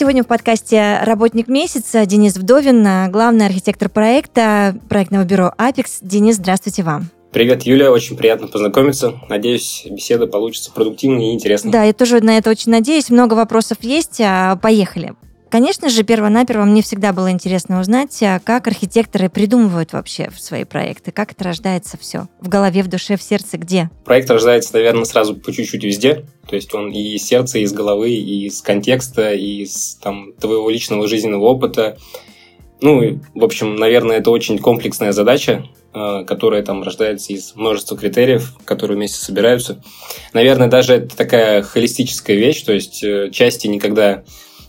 Сегодня в подкасте «Работник месяца» Денис Вдовин, главный архитектор проекта проектного бюро «Апекс». Денис, здравствуйте вам. Привет, Юля, очень приятно познакомиться. Надеюсь, беседа получится продуктивной и интересной. Да, я тоже на это очень надеюсь. Много вопросов есть. а, Поехали. Конечно же, перво-наперво мне всегда было интересно узнать, а, как архитекторы придумывают вообще свои проекты, как это рождается все. В голове, в душе, в сердце, где? Проект рождается, наверное, сразу по чуть-чуть везде. То есть он и из сердца, и из головы, и из контекста, и из там, твоего личного жизненного опыта. Ну, в общем, наверное, это очень комплексная задача, э, которая там рождается из множества критериев, которые вместе собираются. Наверное, даже это такая холистическая вещь, то есть э, части никогда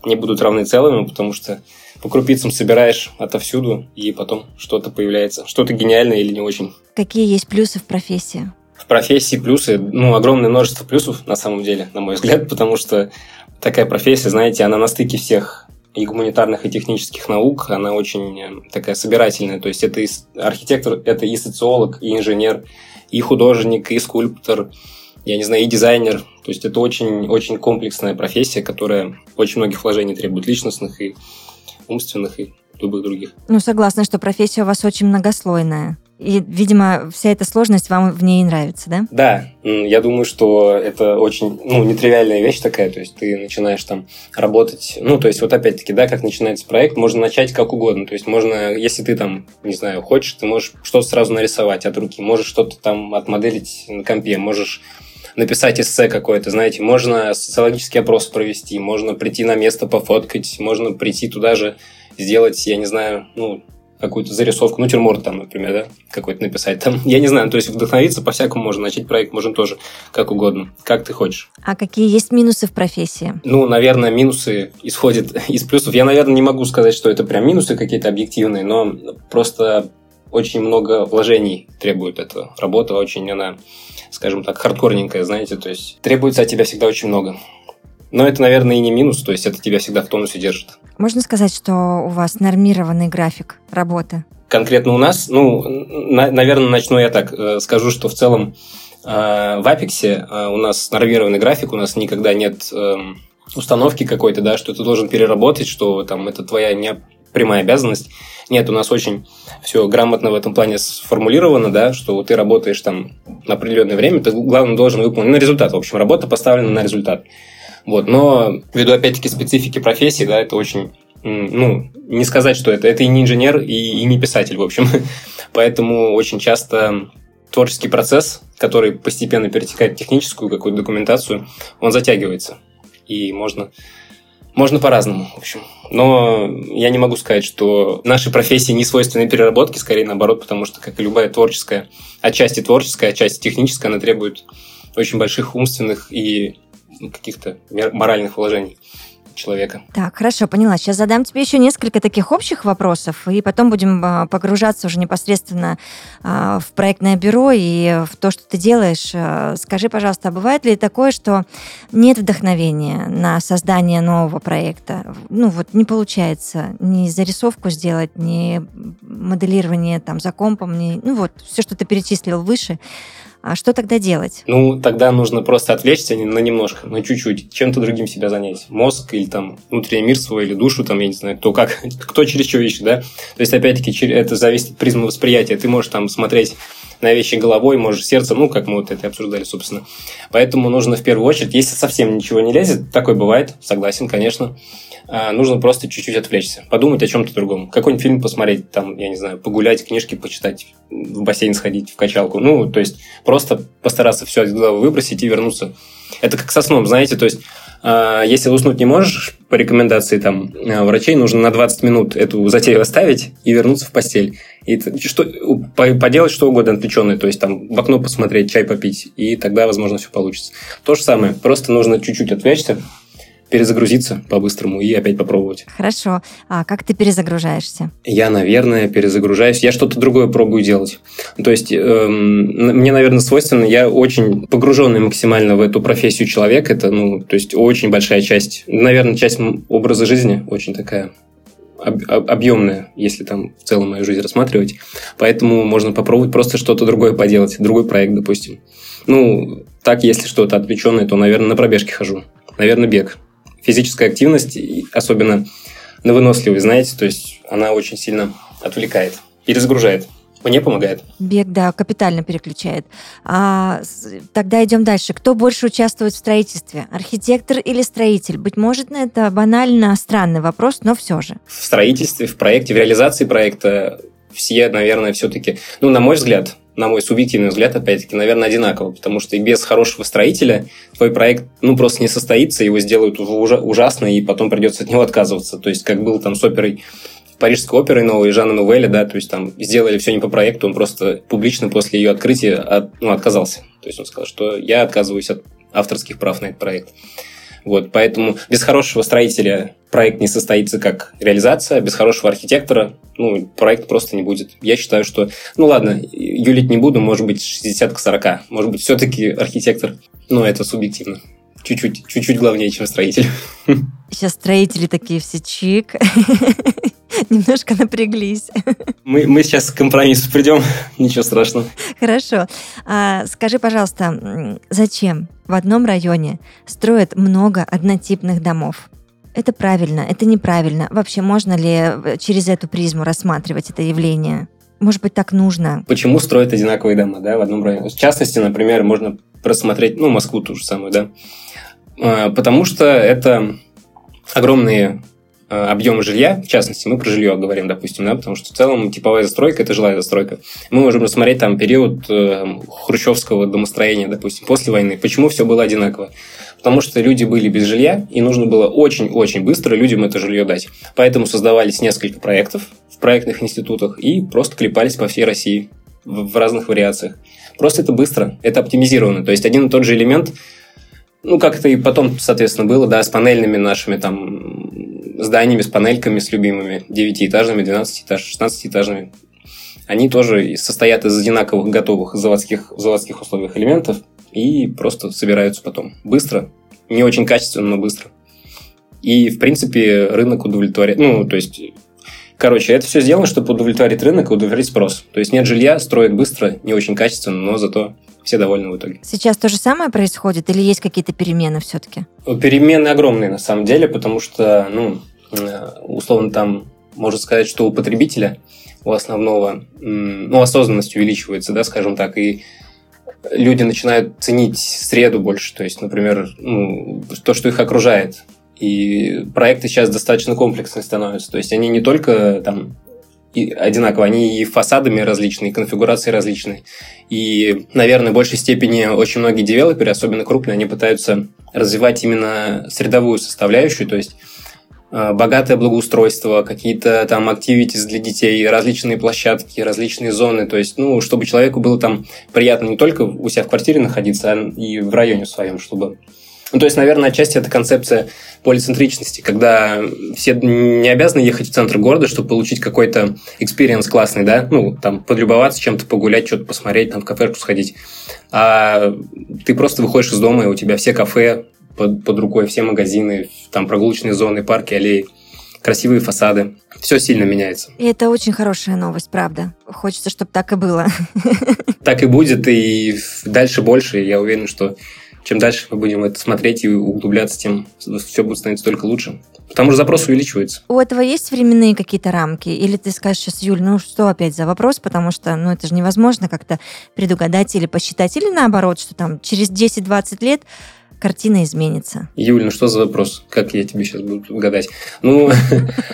не будут равны целыми, потому что по крупицам собираешь отовсюду, и потом что-то появляется. Что-то гениальное или не очень. Какие есть плюсы в профессии? В профессии плюсы, ну, огромное множество плюсов, на самом деле, на мой взгляд, потому что такая профессия, знаете, она на стыке всех и гуманитарных, и технических наук, она очень э, такая собирательная. То есть это и архитектор, это и социолог, и инженер, и художник, и скульптор, я не знаю, и дизайнер. То есть это очень, очень комплексная профессия, которая очень многих вложений требует, личностных и умственных, и любых других. Ну, согласна, что профессия у вас очень многослойная. И, видимо, вся эта сложность вам в ней нравится, да? Да, я думаю, что это очень, ну, нетривиальная вещь такая, то есть ты начинаешь там работать, ну, то есть вот опять-таки, да, как начинается проект, можно начать как угодно, то есть можно, если ты там, не знаю, хочешь, ты можешь что-то сразу нарисовать от руки, можешь что-то там отмоделить на компе, можешь написать эссе какое-то, знаете, можно социологический опрос провести, можно прийти на место пофоткать, можно прийти туда же сделать, я не знаю, ну, какую-то зарисовку, ну, тюрморт там, например, да, какой-то написать там. Я не знаю, то есть вдохновиться по-всякому можно, начать проект можно тоже как угодно, как ты хочешь. А какие есть минусы в профессии? Ну, наверное, минусы исходят из плюсов. Я, наверное, не могу сказать, что это прям минусы какие-то объективные, но просто очень много вложений требует эта работа, очень она, скажем так, хардкорненькая, знаете, то есть требуется от тебя всегда очень много. Но это, наверное, и не минус, то есть это тебя всегда в тонусе держит. Можно сказать, что у вас нормированный график работы? конкретно у нас, ну, на- наверное, начну я так. Э, Скажу, что в целом э, в Апексе э, у нас нормированный график, у нас никогда нет эм, установки какой-то, да, что ты должен переработать, что там это твоя не прямая обязанность. Нет, у нас очень все грамотно в этом плане сформулировано, да, что ты работаешь там на определенное время, ты, главное, должен выполнить на результат. В общем, работа поставлена на результат. Вот, но ввиду, опять-таки, специфики профессии, да, это очень ну, не сказать, что это. Это и не инженер, и, и не писатель, в общем. Поэтому очень часто творческий процесс, который постепенно перетекает в техническую какую-то документацию, он затягивается. И можно, можно по-разному, в общем. Но я не могу сказать, что нашей профессии не свойственны переработки, скорее наоборот, потому что, как и любая творческая, отчасти творческая, отчасти техническая, она требует очень больших умственных и каких-то моральных вложений человека. Так, хорошо, поняла. Сейчас задам тебе еще несколько таких общих вопросов, и потом будем а, погружаться уже непосредственно а, в проектное бюро и в то, что ты делаешь. А, Скажи, пожалуйста, а бывает ли такое, что нет вдохновения на создание нового проекта? Ну вот не получается ни зарисовку сделать, ни моделирование там за компом, ни, ну вот все, что ты перечислил выше. А что тогда делать? Ну, тогда нужно просто отвлечься на немножко, на чуть-чуть, чем-то другим себя занять. Мозг или там внутренний мир свой, или душу, там, я не знаю, кто как, кто через что ищет, да. То есть, опять-таки, это зависит от призмы восприятия. Ты можешь там смотреть на вещи головой, можешь сердцем, ну, как мы вот это обсуждали, собственно. Поэтому нужно в первую очередь, если совсем ничего не лезет, такое бывает, согласен, конечно, а, нужно просто чуть-чуть отвлечься, подумать о чем-то другом. Какой-нибудь фильм посмотреть, там, я не знаю, погулять, книжки почитать, в бассейн сходить, в качалку. Ну, то есть просто постараться все из головы выбросить и вернуться. Это как со сном, знаете, то есть а, если уснуть не можешь, по рекомендации там а, врачей, нужно на 20 минут эту затею оставить и вернуться в постель. И что, по- поделать что угодно отвлеченное, то есть там в окно посмотреть, чай попить, и тогда, возможно, все получится. То же самое, просто нужно чуть-чуть отвлечься, перезагрузиться по-быстрому и опять попробовать. Хорошо. А как ты перезагружаешься? Я, наверное, перезагружаюсь. Я что-то другое пробую делать. То есть, эм, мне, наверное, свойственно, я очень погруженный максимально в эту профессию человек. Это, ну, то есть, очень большая часть, наверное, часть образа жизни, очень такая объемная, если там в целом мою жизнь рассматривать. Поэтому можно попробовать просто что-то другое поделать, другой проект, допустим. Ну, так, если что-то отвлеченное, то, наверное, на пробежке хожу. Наверное, бег физическая активность, особенно на выносливость, знаете, то есть она очень сильно отвлекает и разгружает. Мне помогает. Бег, да, капитально переключает. А, тогда идем дальше. Кто больше участвует в строительстве? Архитектор или строитель? Быть может, это банально странный вопрос, но все же. В строительстве, в проекте, в реализации проекта все, наверное, все-таки, ну, на мой взгляд, на мой субъективный взгляд, опять-таки, наверное, одинаково, потому что и без хорошего строителя твой проект, ну, просто не состоится, его сделают ужасно, и потом придется от него отказываться. То есть, как был там с оперой Парижской оперой новой Жанна Нувеля, да, то есть там сделали все не по проекту, он просто публично после ее открытия от, ну, отказался. То есть он сказал, что я отказываюсь от авторских прав на этот проект. Вот, поэтому без хорошего строителя проект не состоится как реализация, без хорошего архитектора ну, проект просто не будет. Я считаю, что, ну ладно, юлить не буду, может быть, 60 к 40. Может быть, все-таки архитектор, но это субъективно. Чуть-чуть, чуть-чуть главнее, чем строитель. Сейчас строители такие все чик. Немножко напряглись. Мы, мы сейчас к компромиссу придем, ничего страшного. Хорошо. А, скажи, пожалуйста, зачем в одном районе строят много однотипных домов? Это правильно, это неправильно. Вообще, можно ли э, через эту призму рассматривать это явление? Может быть, так нужно? Почему строят одинаковые дома, да, в одном районе? В частности, например, можно просмотреть, ну, Москву ту же самую, да. А, потому что это огромные Э, объемы жилья, в частности, мы про жилье говорим, допустим, да, потому что в целом типовая застройка – это жилая застройка. Мы можем рассмотреть там период э, хрущевского домостроения, допустим, после войны. Почему все было одинаково? Потому что люди были без жилья, и нужно было очень-очень быстро людям это жилье дать. Поэтому создавались несколько проектов в проектных институтах и просто клепались по всей России в, в разных вариациях. Просто это быстро, это оптимизировано. То есть один и тот же элемент ну, как это и потом, соответственно, было, да, с панельными нашими там зданиями, с панельками, с любимыми, 9-этажными, 12-этажными, 16-этажными. Они тоже состоят из одинаковых готовых заводских, заводских условиях элементов и просто собираются потом. Быстро, не очень качественно, но быстро. И, в принципе, рынок удовлетворяет. Ну, то есть, короче, это все сделано, чтобы удовлетворить рынок и удовлетворить спрос. То есть, нет жилья, строят быстро, не очень качественно, но зато все довольны в итоге. Сейчас то же самое происходит или есть какие-то перемены все-таки? Перемены огромные на самом деле, потому что, ну, условно там можно сказать, что у потребителя, у основного, ну, осознанность увеличивается, да, скажем так, и люди начинают ценить среду больше, то есть, например, ну, то, что их окружает. И проекты сейчас достаточно комплексные становятся, то есть они не только там и одинаково. Они и фасадами различные, и конфигурации различные. И, наверное, в большей степени очень многие девелоперы, особенно крупные, они пытаются развивать именно средовую составляющую, то есть э, богатое благоустройство, какие-то там activities для детей, различные площадки, различные зоны, то есть, ну, чтобы человеку было там приятно не только у себя в квартире находиться, а и в районе своем, чтобы ну, то есть, наверное, отчасти это концепция полицентричности, когда все не обязаны ехать в центр города, чтобы получить какой-то experience классный, да, ну, там, подлюбоваться чем-то, погулять, что-то посмотреть, там, в кафешку сходить. А ты просто выходишь из дома, и у тебя все кафе под, под рукой, все магазины, там, прогулочные зоны, парки, аллеи, красивые фасады. Все сильно меняется. И это очень хорошая новость, правда. Хочется, чтобы так и было. Так и будет, и дальше больше. Я уверен, что чем дальше мы будем это смотреть и углубляться, тем все будет становиться только лучше. Потому что запрос увеличивается. У этого есть временные какие-то рамки? Или ты скажешь сейчас, Юль, ну что опять за вопрос? Потому что ну, это же невозможно как-то предугадать или посчитать. Или наоборот, что там через 10-20 лет картина изменится. Юль, ну что за вопрос? Как я тебе сейчас буду гадать? Ну,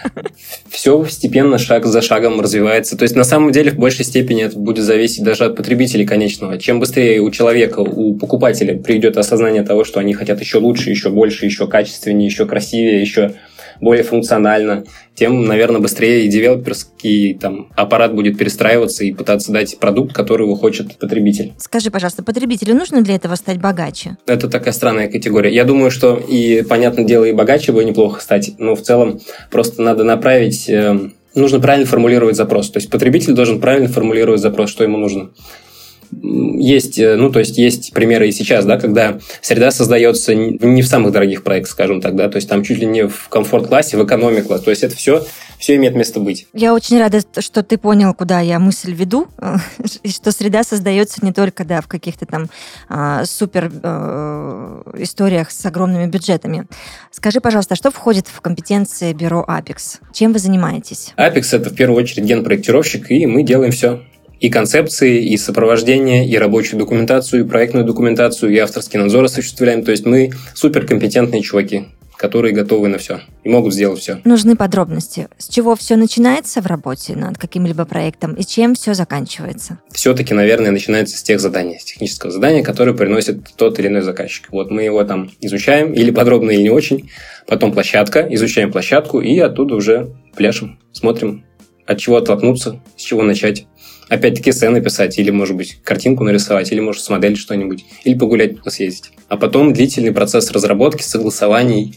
все постепенно, шаг за шагом развивается. То есть, на самом деле, в большей степени это будет зависеть даже от потребителей конечного. Чем быстрее у человека, у покупателя придет осознание того, что они хотят еще лучше, еще больше, еще качественнее, еще красивее, еще более функционально, тем, наверное, быстрее и девелоперский там, аппарат будет перестраиваться и пытаться дать продукт, который его хочет потребитель. Скажи, пожалуйста, потребителю нужно для этого стать богаче? Это такая странная категория. Я думаю, что и, понятное дело, и богаче бы неплохо стать, но в целом просто надо направить э, нужно правильно формулировать запрос. То есть потребитель должен правильно формулировать запрос, что ему нужно есть, э, ну, то есть есть примеры и сейчас, да, когда среда создается не в самых дорогих проектах, скажем так, да, то есть там чуть ли не в комфорт-классе, в экономик-классе, то есть это все, все имеет место быть. Я очень рада, что ты понял, куда я мысль веду, и что среда создается не только, да, в каких-то там а, супер э, историях с огромными бюджетами. Скажи, пожалуйста, что входит в компетенции бюро Apex? Чем вы занимаетесь? Apex это в первую очередь генпроектировщик, и мы делаем все и концепции, и сопровождение, и рабочую документацию, и проектную документацию, и авторский надзор осуществляем. То есть мы суперкомпетентные чуваки, которые готовы на все и могут сделать все. Нужны подробности. С чего все начинается в работе над каким-либо проектом и чем все заканчивается? Все-таки, наверное, начинается с тех заданий, с технического задания, которое приносит тот или иной заказчик. Вот мы его там изучаем, или подробно, или не очень. Потом площадка, изучаем площадку и оттуда уже пляшем, смотрим, от чего оттолкнуться, с чего начать опять-таки сцены писать, или, может быть, картинку нарисовать, или, может, смоделить что-нибудь, или погулять, съездить. А потом длительный процесс разработки, согласований,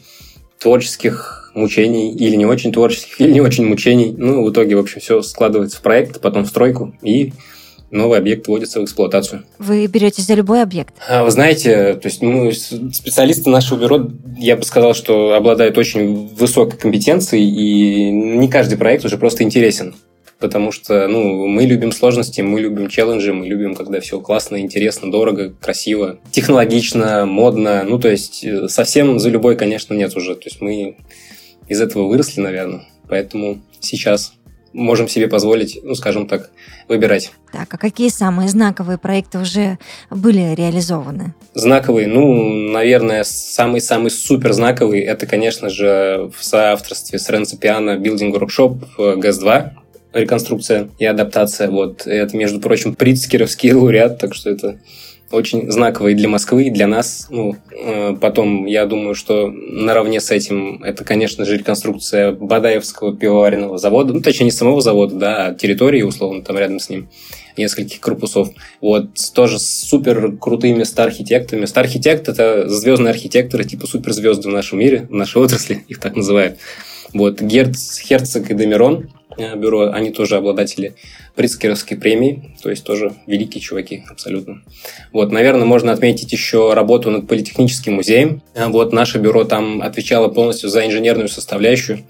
творческих мучений, или не очень творческих, или не очень мучений. Ну, в итоге, в общем, все складывается в проект, потом в стройку, и новый объект вводится в эксплуатацию. Вы беретесь за любой объект? А, вы знаете, то есть ну, специалисты нашего бюро, я бы сказал, что обладают очень высокой компетенцией, и не каждый проект уже просто интересен потому что ну, мы любим сложности, мы любим челленджи, мы любим, когда все классно, интересно, дорого, красиво, технологично, модно. Ну, то есть э, совсем за любой, конечно, нет уже. То есть мы из этого выросли, наверное. Поэтому сейчас можем себе позволить, ну, скажем так, выбирать. Так, а какие самые знаковые проекты уже были реализованы? Знаковые, ну, наверное, самый-самый супер знаковый, это, конечно же, в соавторстве с Ренцо Пиано Building Workshop ГЭС-2, реконструкция и адаптация. Вот. Это, между прочим, Прицкеровский лауреат, так что это очень знаковый для Москвы, и для нас. Ну, э, потом, я думаю, что наравне с этим это, конечно же, реконструкция Бадаевского пивоваренного завода, ну, точнее, не самого завода, да, а территории, условно, там рядом с ним нескольких корпусов. Вот, тоже с супер крутыми стар-архитектами. Стар-архитект – это звездные архитекторы, типа суперзвезды в нашем мире, в нашей отрасли, их так называют. Вот, Герц, Херцог и Демирон Э, бюро, они тоже обладатели Прицкеровской премии, то есть тоже великие чуваки, абсолютно. Вот, наверное, можно отметить еще работу над Политехническим музеем. Э, вот, наше бюро там отвечало полностью за инженерную составляющую,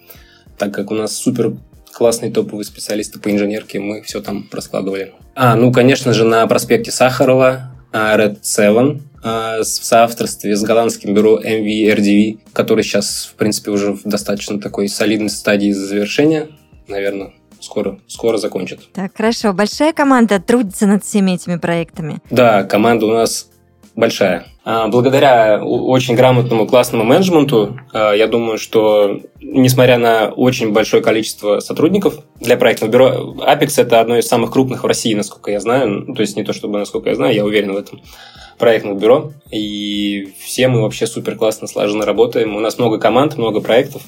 так как у нас супер классные топовые специалисты по инженерке, мы все там раскладывали. А, ну, конечно же, на проспекте Сахарова э, Red Seven в соавторстве с голландским бюро MVRDV, который сейчас, в принципе, уже в достаточно такой солидной стадии завершения наверное, скоро, скоро закончат. Так, хорошо. Большая команда трудится над всеми этими проектами? Да, команда у нас большая. А, благодаря очень грамотному классному менеджменту, а, я думаю, что несмотря на очень большое количество сотрудников для проектного бюро, Apex это одно из самых крупных в России, насколько я знаю. Ну, то есть не то чтобы насколько я знаю, я уверен в этом проектных бюро. И все мы вообще супер классно слаженно работаем. У нас много команд, много проектов.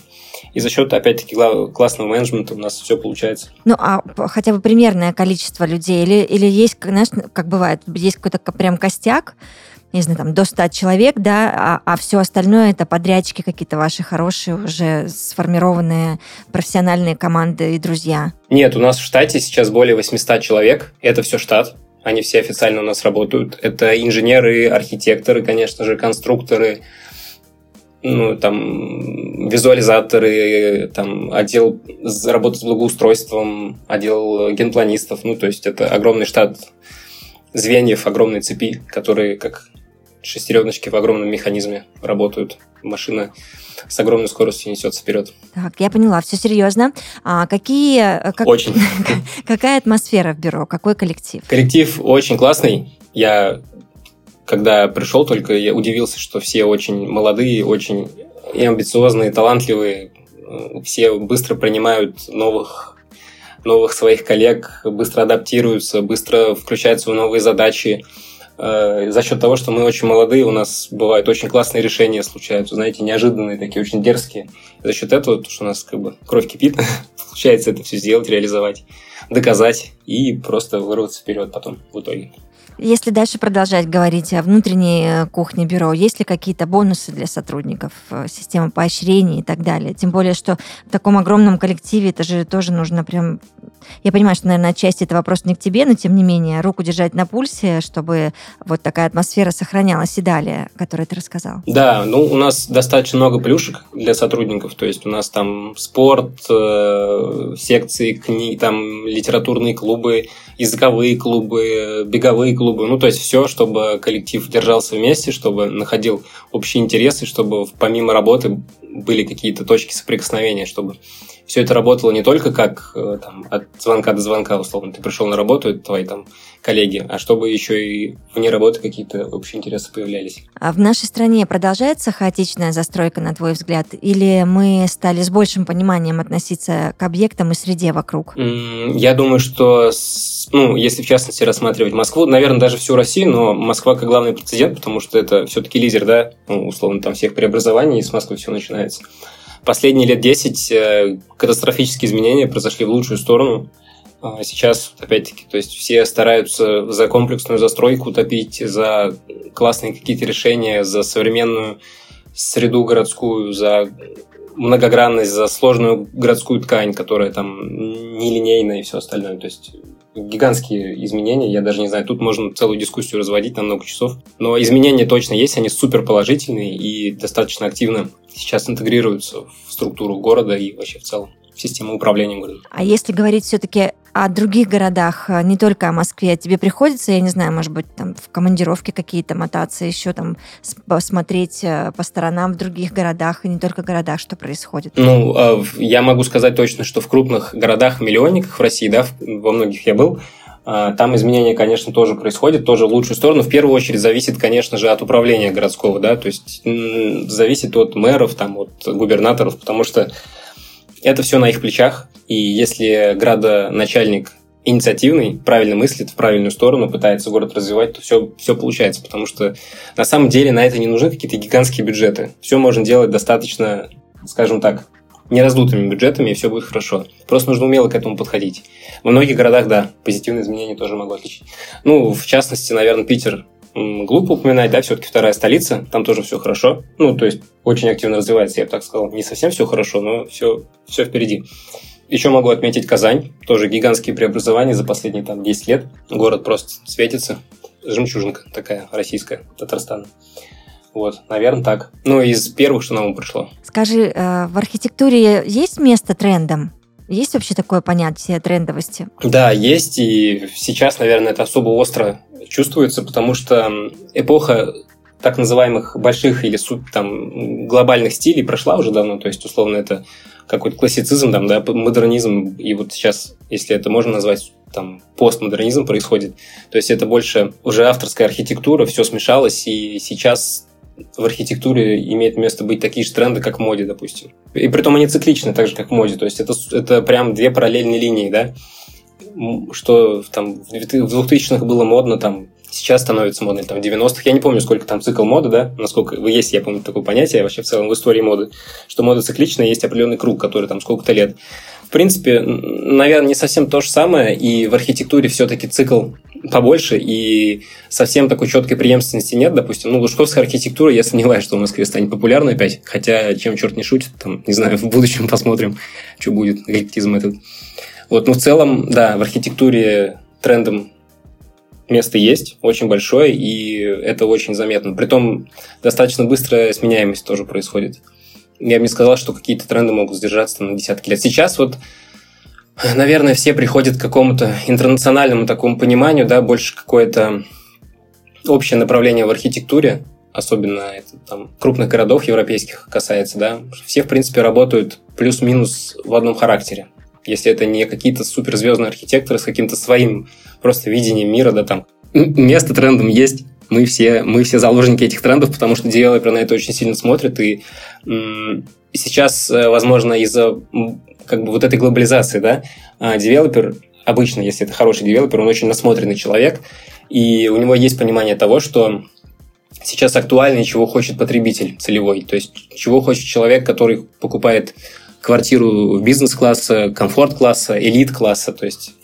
И за счет, опять-таки, классного менеджмента у нас все получается. Ну, а хотя бы примерное количество людей? Или, или есть, знаешь, как бывает, есть какой-то прям костяк, не знаю, там, до 100 человек, да, а, а все остальное это подрядчики какие-то ваши хорошие, уже сформированные профессиональные команды и друзья? Нет, у нас в штате сейчас более 800 человек. Это все штат. Они все официально у нас работают. Это инженеры, архитекторы, конечно же, конструкторы, ну, там, визуализаторы, там, отдел работы с благоустройством, отдел генпланистов. Ну, то есть это огромный штат звеньев, огромной цепи, которые как шестереночки в огромном механизме работают. Машина с огромной скоростью несется вперед. Так, я поняла, все серьезно. А какие... Э, как, очень. Какая атмосфера в бюро? Какой коллектив? Коллектив очень классный. Я когда пришел только, я удивился, что все очень молодые, очень и амбициозные, и талантливые. Все быстро принимают новых, новых своих коллег, быстро адаптируются, быстро включаются в новые задачи. Э, за счет того, что мы очень молодые, у нас бывают очень классные решения случаются, знаете, неожиданные, такие очень дерзкие. За счет этого, что у нас как бы кровь кипит, получается это все сделать, реализовать, доказать и просто вырваться вперед потом в итоге. Если дальше продолжать говорить о внутренней э, кухне бюро, есть ли какие-то бонусы для сотрудников, э, система поощрений и так далее? Тем более, что в таком огромном коллективе это же тоже нужно прям... Я понимаю, что, наверное, отчасти это вопрос не к тебе, но тем не менее, руку держать на пульсе, чтобы вот такая атмосфера сохранялась и далее, о ты рассказал. Да, ну у нас достаточно много плюшек для сотрудников, то есть у нас там спорт, э, секции, книги, там литературные клубы, языковые клубы, беговые клубы, ну, то есть все, чтобы коллектив держался вместе, чтобы находил общие интересы, чтобы помимо работы были какие-то точки соприкосновения, чтобы все это работало не только как э, там, от звонка до звонка, условно, ты пришел на работу, это твои там коллеги, а чтобы еще и вне работы какие-то общие интересы появлялись. А в нашей стране продолжается хаотичная застройка, на твой взгляд, или мы стали с большим пониманием относиться к объектам и среде вокруг? Я думаю, что, ну, если в частности рассматривать Москву, наверное, даже всю Россию, но Москва как главный прецедент, потому что это все-таки лидер, да, ну, условно, там всех преобразований, и с Москвы все начинается. Последние лет 10 э, катастрофические изменения произошли в лучшую сторону. А сейчас, опять-таки, то есть все стараются за комплексную застройку топить, за классные какие-то решения, за современную среду городскую, за многогранность, за сложную городскую ткань, которая там нелинейная и все остальное. То есть гигантские изменения, я даже не знаю, тут можно целую дискуссию разводить на много часов. Но изменения точно есть, они супер положительные и достаточно активно сейчас интегрируются в структуру города и вообще в целом в систему управления городом. А если говорить все-таки о других городах, э, не только о Москве, тебе приходится, я не знаю, может быть, там в командировке какие-то мотаться, еще там посмотреть э, по сторонам в других городах, и не только городах, что происходит? Ну, а я могу сказать точно, что в крупных городах-миллионниках в России, да, во многих я был, а, там изменения, конечно, тоже происходят, тоже в лучшую сторону. В первую очередь зависит, конечно же, от управления городского, да, то есть зависит от мэров, там, от губернаторов, потому что это все на их плечах, и если градоначальник инициативный, правильно мыслит в правильную сторону, пытается город развивать, то все, все получается, потому что на самом деле на это не нужны какие-то гигантские бюджеты. Все можно делать достаточно, скажем так, нераздутыми бюджетами, и все будет хорошо. Просто нужно умело к этому подходить. Во многих городах, да, позитивные изменения тоже могу отличить. Ну, в частности, наверное, Питер глупо упоминать, да, все-таки вторая столица, там тоже все хорошо. Ну, то есть очень активно развивается, я бы так сказал. Не совсем все хорошо, но все, все впереди. Еще могу отметить Казань, тоже гигантские преобразования за последние там 10 лет. Город просто светится. Жемчужинка такая российская, Татарстана. Вот, наверное, так. Ну, из первых, что нам пришло. Скажи, э, в архитектуре есть место трендам? Есть вообще такое понятие трендовости? Да, есть, и сейчас, наверное, это особо остро чувствуется, потому что эпоха так называемых больших или суп, там, глобальных стилей прошла уже давно, то есть, условно, это какой-то классицизм, там, да, модернизм, и вот сейчас, если это можно назвать там постмодернизм происходит. То есть это больше уже авторская архитектура, все смешалось, и сейчас в архитектуре имеет место быть такие же тренды, как в моде, допустим. И при том они цикличны, так же, как в моде. То есть это, это прям две параллельные линии, да? Что там в 2000-х было модно, там сейчас становится модной, там, в 90-х. Я не помню, сколько там цикл моды, да, насколько есть, я помню такое понятие вообще в целом в истории моды, что мода цикличная, есть определенный круг, который там сколько-то лет. В принципе, наверное, не совсем то же самое, и в архитектуре все-таки цикл побольше, и совсем такой четкой преемственности нет. Допустим, ну, лужковская архитектура, я сомневаюсь, что в Москве станет популярной опять, хотя чем черт не шутит, там, не знаю, в будущем посмотрим, что будет, эклектизм этот. Вот, но в целом, да, в архитектуре трендом место есть, очень большое, и это очень заметно. Притом достаточно быстрая сменяемость тоже происходит. Я бы не сказал, что какие-то тренды могут сдержаться на десятки лет. Сейчас вот, наверное, все приходят к какому-то интернациональному такому пониманию, да, больше какое-то общее направление в архитектуре, особенно это, там, крупных городов европейских касается, да, все, в принципе, работают плюс-минус в одном характере. Если это не какие-то суперзвездные архитекторы с каким-то своим просто видением мира, да, там место трендом есть, мы все, мы все заложники этих трендов, потому что девелоперы на это очень сильно смотрят, и сейчас, э, возможно, из-за как бы вот этой глобализации, да, а, девелопер обычно, если это хороший девелопер, он очень насмотренный человек, и у него есть понимание того, что сейчас актуально чего хочет потребитель целевой. То есть, чего хочет человек, который покупает квартиру бизнес-класса, комфорт-класса, элит-класса. То есть,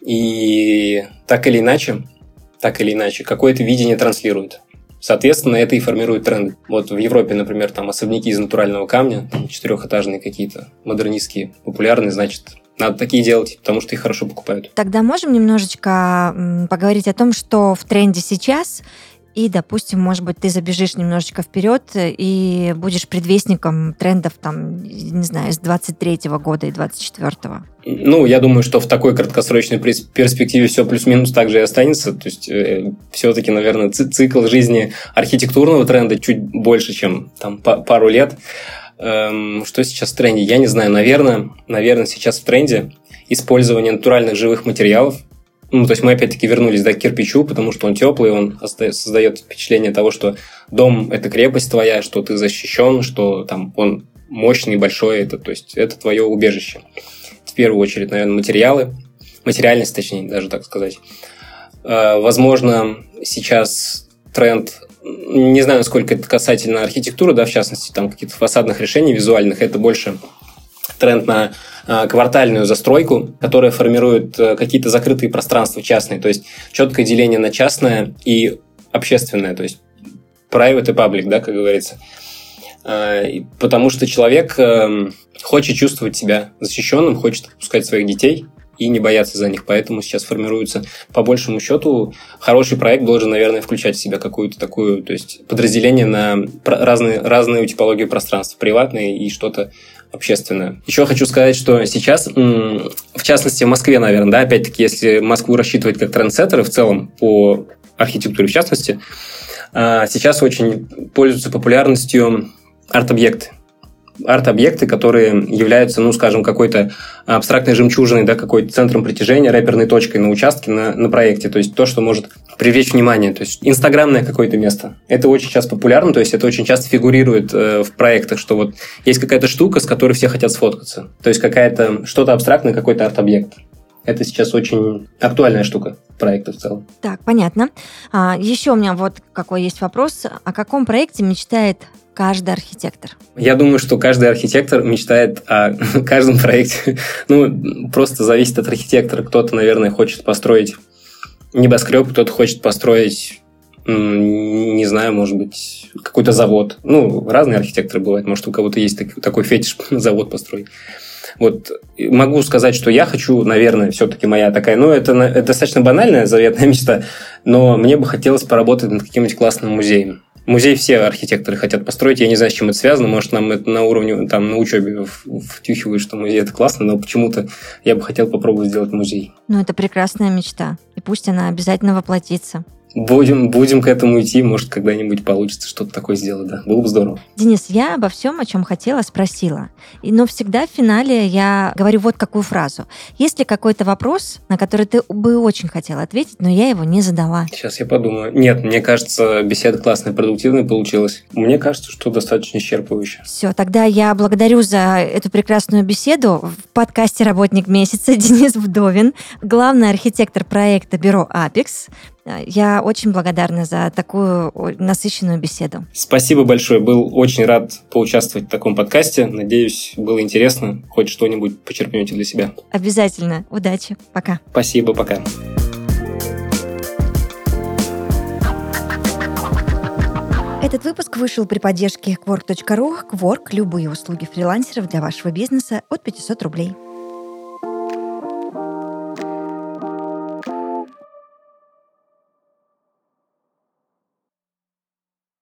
и так или иначе, так или иначе, какое-то видение транслирует. Соответственно, это и формирует тренд. Вот в Европе, например, там особняки из натурального камня, там четырехэтажные какие-то, модернистские, популярные, значит, надо такие делать, потому что их хорошо покупают. Тогда можем немножечко поговорить о том, что в тренде сейчас, и, допустим, может быть, ты забежишь немножечко вперед и будешь предвестником трендов, там, не знаю, с 23-го года и 24-го. Ну, я думаю, что в такой краткосрочной перспективе все плюс-минус так же и останется. То есть, э, все-таки, наверное, цикл жизни архитектурного тренда чуть больше, чем там пару лет. Эм, что сейчас в тренде? Я не знаю. Наверное, наверное, сейчас в тренде использование натуральных живых материалов ну, то есть мы опять-таки вернулись да, к кирпичу, потому что он теплый, он создает впечатление того, что дом – это крепость твоя, что ты защищен, что там он мощный, большой, это, то есть это твое убежище. В первую очередь, наверное, материалы, материальность, точнее, даже так сказать. А, возможно, сейчас тренд, не знаю, насколько это касательно архитектуры, да, в частности, там каких-то фасадных решений визуальных, это больше тренд на а, квартальную застройку, которая формирует э, какие-то закрытые пространства частные, то есть четкое деление на частное и общественное, то есть private и public, да, как говорится. А, потому что человек эм, хочет чувствовать себя защищенным, хочет отпускать своих детей и не бояться за них. Поэтому сейчас формируется, по большему счету, хороший проект должен, наверное, включать в себя какую-то такую, то есть подразделение на разные, разные типологии пространства, приватные и что-то общественное. Еще хочу сказать, что сейчас, в частности, в Москве, наверное, да, опять-таки, если Москву рассчитывать как трендсеттеры в целом по архитектуре в частности, а, сейчас очень пользуются популярностью арт-объекты арт-объекты, которые являются, ну, скажем, какой-то абстрактной жемчужиной, да, какой-то центром притяжения, рэперной точкой на участке, на, на проекте. То есть то, что может привлечь внимание. То есть инстаграмное какое-то место. Это очень часто популярно, то есть это очень часто фигурирует э, в проектах, что вот есть какая-то штука, с которой все хотят сфоткаться. То есть какая-то что-то абстрактное, какой-то арт-объект. Это сейчас очень актуальная штука проекта в целом. Так, понятно. А, еще у меня вот какой есть вопрос. О каком проекте мечтает каждый архитектор? Я думаю, что каждый архитектор мечтает о каждом проекте. Ну, просто зависит от архитектора. Кто-то, наверное, хочет построить небоскреб, кто-то хочет построить не знаю, может быть, какой-то завод. Ну, разные архитекторы бывают. Может, у кого-то есть такой фетиш завод построить. Вот могу сказать, что я хочу, наверное, все-таки моя такая, ну, это, это достаточно банальная заветная мечта, но мне бы хотелось поработать над каким-нибудь классным музеем. Музей все архитекторы хотят построить. Я не знаю, с чем это связано. Может, нам это на уровне, там, на учебе втюхивают, что музей это классно, но почему-то я бы хотел попробовать сделать музей. Ну, это прекрасная мечта. И пусть она обязательно воплотится. Будем, будем к этому идти, может, когда-нибудь получится что-то такое сделать, да. Было бы здорово. Денис, я обо всем, о чем хотела, спросила. Но всегда в финале я говорю вот какую фразу. Есть ли какой-то вопрос, на который ты бы очень хотела ответить, но я его не задала? Сейчас я подумаю. Нет, мне кажется, беседа классная, продуктивная получилась. Мне кажется, что достаточно исчерпывающе. Все, тогда я благодарю за эту прекрасную беседу. В подкасте «Работник месяца» Денис Вдовин, главный архитектор проекта бюро «Апекс». Я очень благодарна за такую насыщенную беседу. Спасибо большое. Был очень рад поучаствовать в таком подкасте. Надеюсь, было интересно. Хоть что-нибудь почерпнете для себя. Обязательно. Удачи. Пока. Спасибо. Пока. Этот выпуск вышел при поддержке Quark.ru. Quark – любые услуги фрилансеров для вашего бизнеса от 500 рублей.